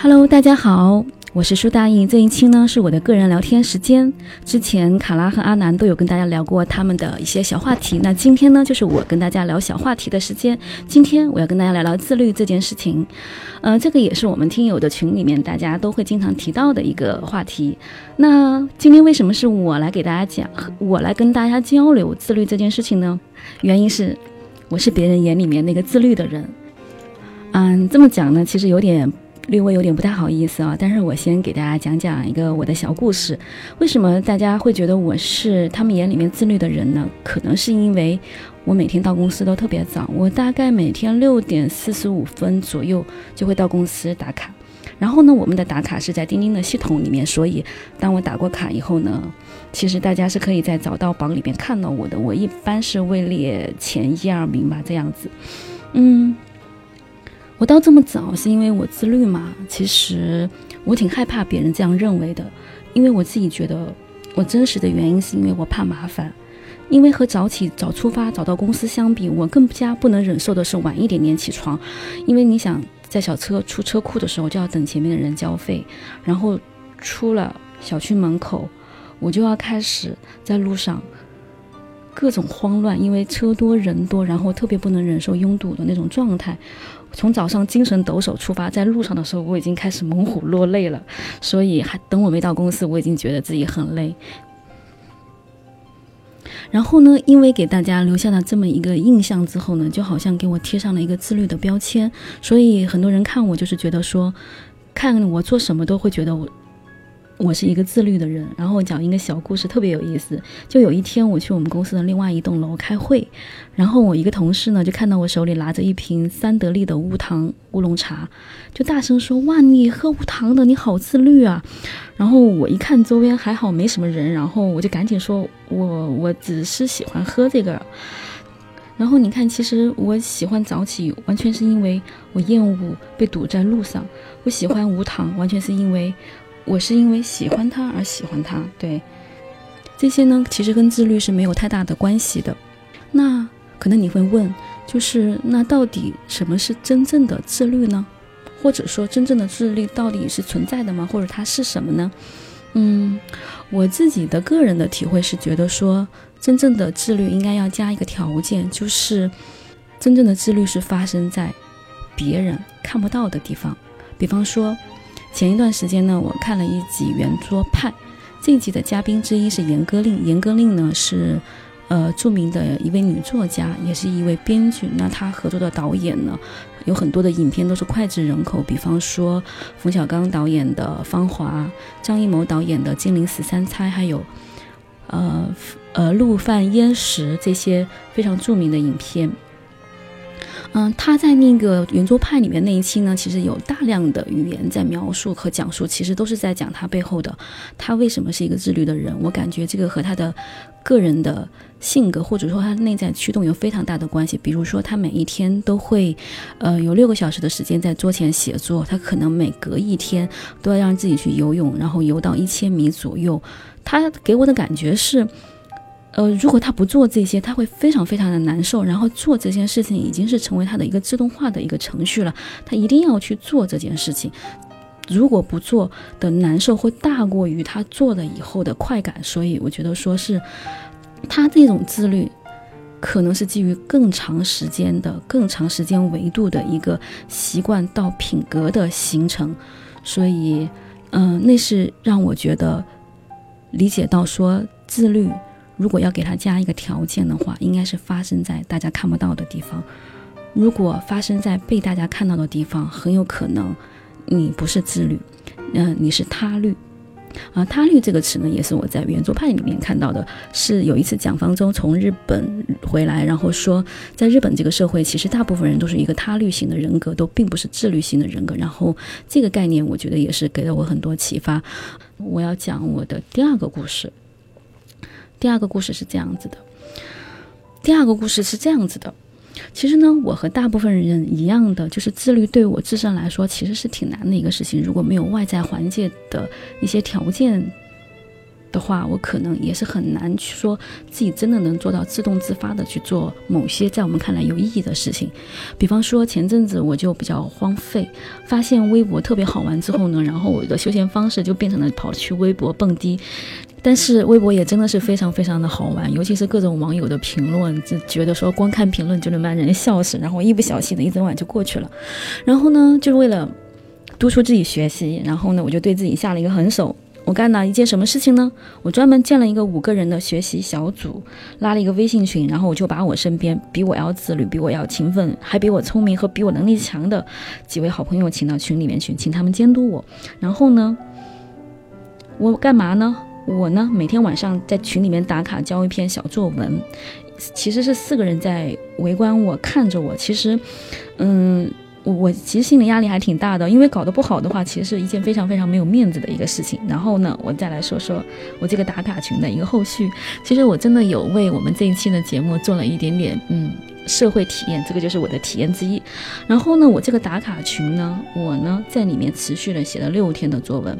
Hello，大家好，我是舒大印。这一期呢是我的个人聊天时间。之前卡拉和阿南都有跟大家聊过他们的一些小话题，那今天呢就是我跟大家聊小话题的时间。今天我要跟大家聊聊自律这件事情。呃，这个也是我们听友的群里面大家都会经常提到的一个话题。那今天为什么是我来给大家讲，我来跟大家交流自律这件事情呢？原因是我是别人眼里面那个自律的人。嗯，这么讲呢，其实有点。略微有点不太好意思啊，但是我先给大家讲讲一个我的小故事。为什么大家会觉得我是他们眼里面自律的人呢？可能是因为我每天到公司都特别早，我大概每天六点四十五分左右就会到公司打卡。然后呢，我们的打卡是在钉钉的系统里面，所以当我打过卡以后呢，其实大家是可以在早到榜里面看到我的。我一般是位列前一二名吧，这样子。嗯。我到这么早是因为我自律嘛？其实我挺害怕别人这样认为的，因为我自己觉得我真实的原因是因为我怕麻烦。因为和早起早出发早到公司相比，我更加不能忍受的是晚一点点起床。因为你想在小车出车库的时候就要等前面的人交费，然后出了小区门口，我就要开始在路上各种慌乱，因为车多人多，然后特别不能忍受拥堵的那种状态。从早上精神抖擞出发，在路上的时候我已经开始猛虎落泪了，所以还等我没到公司，我已经觉得自己很累。然后呢，因为给大家留下了这么一个印象之后呢，就好像给我贴上了一个自律的标签，所以很多人看我就是觉得说，看我做什么都会觉得我。我是一个自律的人，然后讲一个小故事，特别有意思。就有一天，我去我们公司的另外一栋楼开会，然后我一个同事呢，就看到我手里拿着一瓶三得利的无糖乌龙茶，就大声说：“哇，你喝无糖的，你好自律啊！”然后我一看周边还好没什么人，然后我就赶紧说：“我我只是喜欢喝这个。”然后你看，其实我喜欢早起，完全是因为我厌恶被堵在路上；我喜欢无糖，完全是因为。我是因为喜欢他而喜欢他，对这些呢，其实跟自律是没有太大的关系的。那可能你会问，就是那到底什么是真正的自律呢？或者说，真正的自律到底是存在的吗？或者它是什么呢？嗯，我自己的个人的体会是觉得说，真正的自律应该要加一个条件，就是真正的自律是发生在别人看不到的地方，比方说。前一段时间呢，我看了一集《圆桌派》，这一集的嘉宾之一是严歌苓。严歌苓呢是，呃，著名的一位女作家，也是一位编剧。那她合作的导演呢，有很多的影片都是脍炙人口，比方说冯小刚导演的《芳华》，张艺谋导演的《金陵十三钗》，还有，呃呃，陆犯焉识这些非常著名的影片。嗯，他在那个圆桌派里面那一期呢，其实有大量的语言在描述和讲述，其实都是在讲他背后的，他为什么是一个自律的人。我感觉这个和他的个人的性格，或者说他内在驱动有非常大的关系。比如说，他每一天都会，呃，有六个小时的时间在桌前写作，他可能每隔一天都要让自己去游泳，然后游到一千米左右。他给我的感觉是。呃，如果他不做这些，他会非常非常的难受。然后做这件事情已经是成为他的一个自动化的一个程序了，他一定要去做这件事情。如果不做的难受会大过于他做了以后的快感。所以我觉得说是他这种自律，可能是基于更长时间的、更长时间维度的一个习惯到品格的形成。所以，嗯，那是让我觉得理解到说自律。如果要给他加一个条件的话，应该是发生在大家看不到的地方。如果发生在被大家看到的地方，很有可能你不是自律，嗯，你是他律。啊，他律这个词呢，也是我在圆桌派里面看到的。是有一次蒋方舟从日本回来，然后说，在日本这个社会，其实大部分人都是一个他律型的人格，都并不是自律型的人格。然后这个概念，我觉得也是给了我很多启发。我要讲我的第二个故事。第二个故事是这样子的，第二个故事是这样子的，其实呢，我和大部分人一样的，就是自律对我自身来说其实是挺难的一个事情。如果没有外在环境的一些条件的话，我可能也是很难去说自己真的能做到自动自发的去做某些在我们看来有意义的事情。比方说前阵子我就比较荒废，发现微博特别好玩之后呢，然后我的休闲方式就变成了跑去微博蹦迪。但是微博也真的是非常非常的好玩，尤其是各种网友的评论，就觉得说光看评论就能把人笑死，然后一不小心的一整晚就过去了。然后呢，就是为了督促自己学习，然后呢，我就对自己下了一个狠手。我干了一件什么事情呢？我专门建了一个五个人的学习小组，拉了一个微信群，然后我就把我身边比我要自律、比我要勤奋、还比我聪明和比我能力强的几位好朋友请到群里面去，请他们监督我。然后呢，我干嘛呢？我呢，每天晚上在群里面打卡交一篇小作文，其实是四个人在围观我，看着我。其实，嗯。我其实心理压力还挺大的，因为搞得不好的话，其实是一件非常非常没有面子的一个事情。然后呢，我再来说说我这个打卡群的一个后续。其实我真的有为我们这一期的节目做了一点点嗯社会体验，这个就是我的体验之一。然后呢，我这个打卡群呢，我呢在里面持续的写了六天的作文。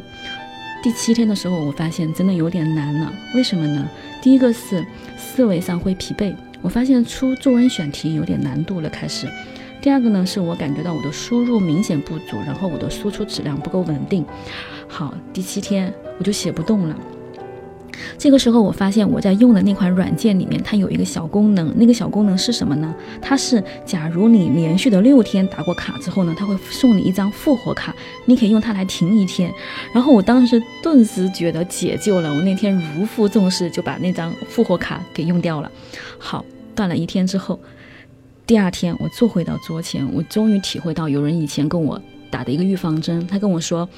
第七天的时候，我发现真的有点难了。为什么呢？第一个是思维上会疲惫，我发现出作文选题有点难度了，开始。第二个呢，是我感觉到我的输入明显不足，然后我的输出质量不够稳定。好，第七天我就写不动了。这个时候，我发现我在用的那款软件里面，它有一个小功能。那个小功能是什么呢？它是，假如你连续的六天打过卡之后呢，它会送你一张复活卡，你可以用它来停一天。然后我当时顿时觉得解救了，我那天如负重视，就把那张复活卡给用掉了。好，断了一天之后。第二天，我坐回到桌前，我终于体会到有人以前跟我打的一个预防针。他跟我说，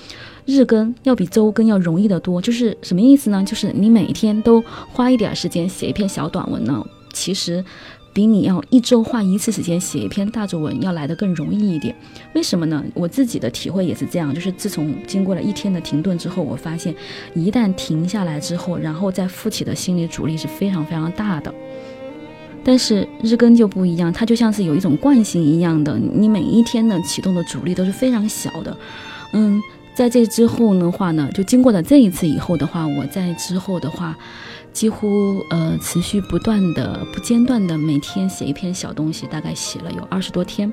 日更要比周更要容易得多。就是什么意思呢？就是你每天都花一点时间写一篇小短文呢，其实比你要一周花一次时间写一篇大作文要来的更容易一点。为什么呢？我自己的体会也是这样。就是自从经过了一天的停顿之后，我发现一旦停下来之后，然后再复起的心理阻力是非常非常大的。但是日更就不一样，它就像是有一种惯性一样的，你每一天呢启动的阻力都是非常小的。嗯，在这之后的话呢，就经过了这一次以后的话，我在之后的话，几乎呃持续不断的、不间断的每天写一篇小东西，大概写了有二十多天。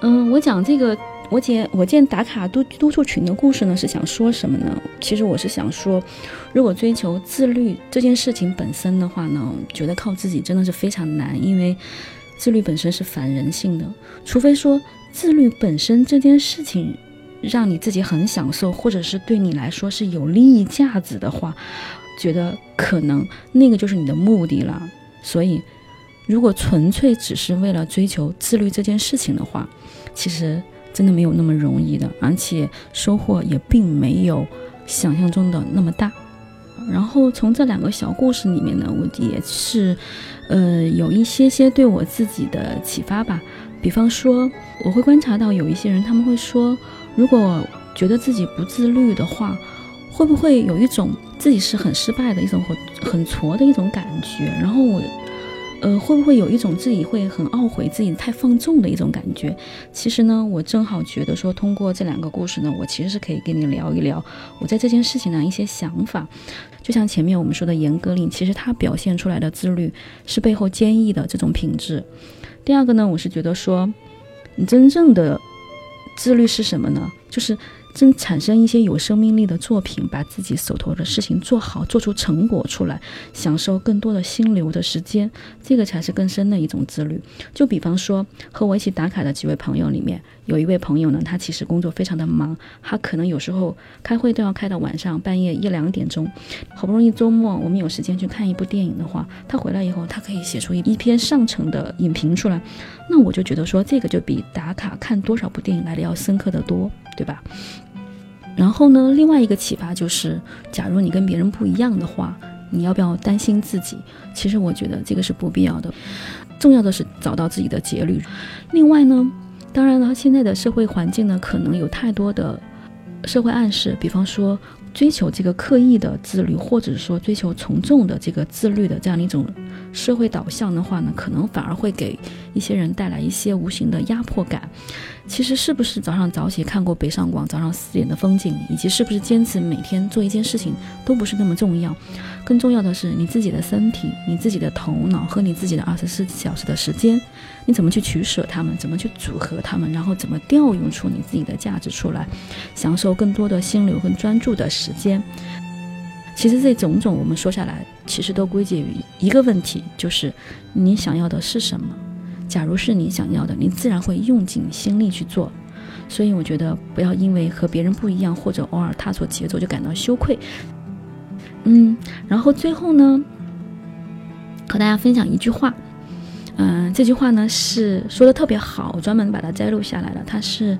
嗯，我讲这个。我建我建打卡督督促群的故事呢，是想说什么呢？其实我是想说，如果追求自律这件事情本身的话呢，觉得靠自己真的是非常难，因为自律本身是反人性的。除非说自律本身这件事情让你自己很享受，或者是对你来说是有利益价值的话，觉得可能那个就是你的目的了。所以，如果纯粹只是为了追求自律这件事情的话，其实。真的没有那么容易的，而且收获也并没有想象中的那么大。然后从这两个小故事里面呢，我也是，呃，有一些些对我自己的启发吧。比方说，我会观察到有一些人，他们会说，如果觉得自己不自律的话，会不会有一种自己是很失败的一种很很挫的一种感觉？然后我。呃，会不会有一种自己会很懊悔自己太放纵的一种感觉？其实呢，我正好觉得说，通过这两个故事呢，我其实是可以跟你聊一聊我在这件事情上一些想法。就像前面我们说的严歌苓，其实她表现出来的自律是背后坚毅的这种品质。第二个呢，我是觉得说，你真正的自律是什么呢？就是。真产生一些有生命力的作品，把自己手头的事情做好，做出成果出来，享受更多的心流的时间，这个才是更深的一种自律。就比方说，和我一起打卡的几位朋友里面，有一位朋友呢，他其实工作非常的忙，他可能有时候开会都要开到晚上半夜一两点钟。好不容易周末我们有时间去看一部电影的话，他回来以后，他可以写出一一篇上乘的影评出来。那我就觉得说，这个就比打卡看多少部电影来的要深刻的多。对吧？然后呢，另外一个启发就是，假如你跟别人不一样的话，你要不要担心自己？其实我觉得这个是不必要的。重要的是找到自己的节律。另外呢，当然了，现在的社会环境呢，可能有太多的社会暗示，比方说。追求这个刻意的自律，或者说追求从众的这个自律的这样的一种社会导向的话呢，可能反而会给一些人带来一些无形的压迫感。其实是不是早上早起看过北上广早上四点的风景，以及是不是坚持每天做一件事情，都不是那么重要。更重要的是你自己的身体、你自己的头脑和你自己的二十四小时的时间，你怎么去取舍它们，怎么去组合它们，然后怎么调用出你自己的价值出来，享受更多的心流和专注的时间。其实这种种我们说下来，其实都归结于一个问题，就是你想要的是什么。假如是你想要的，你自然会用尽心力去做。所以我觉得不要因为和别人不一样，或者偶尔踏错节奏就感到羞愧。嗯，然后最后呢，和大家分享一句话。嗯，这句话呢是说的特别好，我专门把它摘录下来了。他是，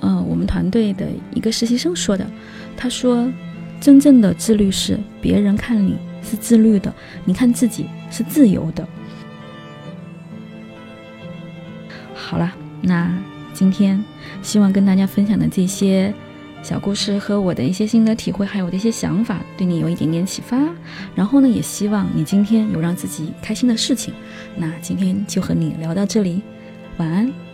呃，我们团队的一个实习生说的。他说：“真正的自律是别人看你是自律的，你看自己是自由的。”好了，那今天希望跟大家分享的这些小故事和我的一些心得体会，还有我的一些想法，对你有一点点启发。然后呢，也希望你今天有让自己开心的事情。那今天就和你聊到这里，晚安。